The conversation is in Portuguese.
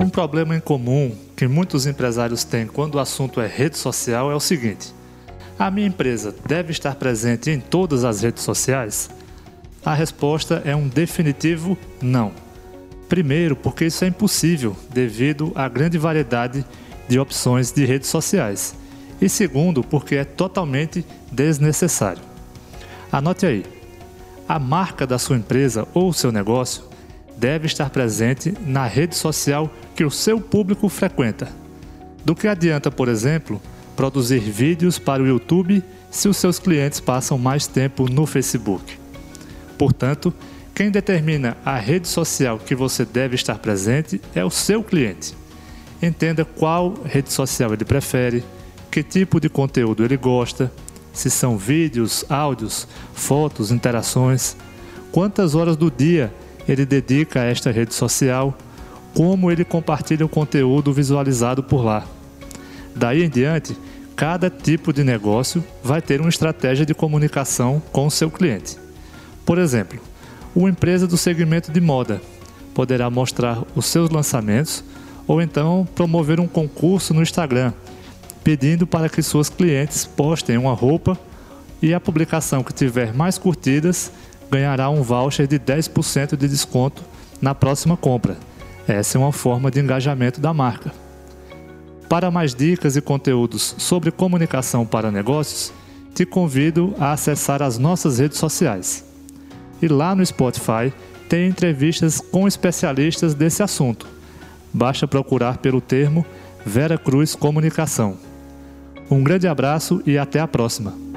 Um problema em comum que muitos empresários têm quando o assunto é rede social é o seguinte: a minha empresa deve estar presente em todas as redes sociais? A resposta é um definitivo não. Primeiro, porque isso é impossível devido à grande variedade de opções de redes sociais. E segundo, porque é totalmente desnecessário. Anote aí: a marca da sua empresa ou seu negócio deve estar presente na rede social que o seu público frequenta. Do que adianta, por exemplo, produzir vídeos para o YouTube se os seus clientes passam mais tempo no Facebook? Portanto, quem determina a rede social que você deve estar presente é o seu cliente. Entenda qual rede social ele prefere, que tipo de conteúdo ele gosta, se são vídeos, áudios, fotos, interações, quantas horas do dia ele dedica a esta rede social, como ele compartilha o conteúdo visualizado por lá. Daí em diante, cada tipo de negócio vai ter uma estratégia de comunicação com o seu cliente. Por exemplo, uma empresa do segmento de moda poderá mostrar os seus lançamentos ou então promover um concurso no Instagram, pedindo para que suas clientes postem uma roupa e a publicação que tiver mais curtidas ganhará um voucher de 10% de desconto na próxima compra. Essa é uma forma de engajamento da marca. Para mais dicas e conteúdos sobre comunicação para negócios, te convido a acessar as nossas redes sociais. E lá no Spotify tem entrevistas com especialistas desse assunto. Basta procurar pelo termo Vera Cruz Comunicação. Um grande abraço e até a próxima!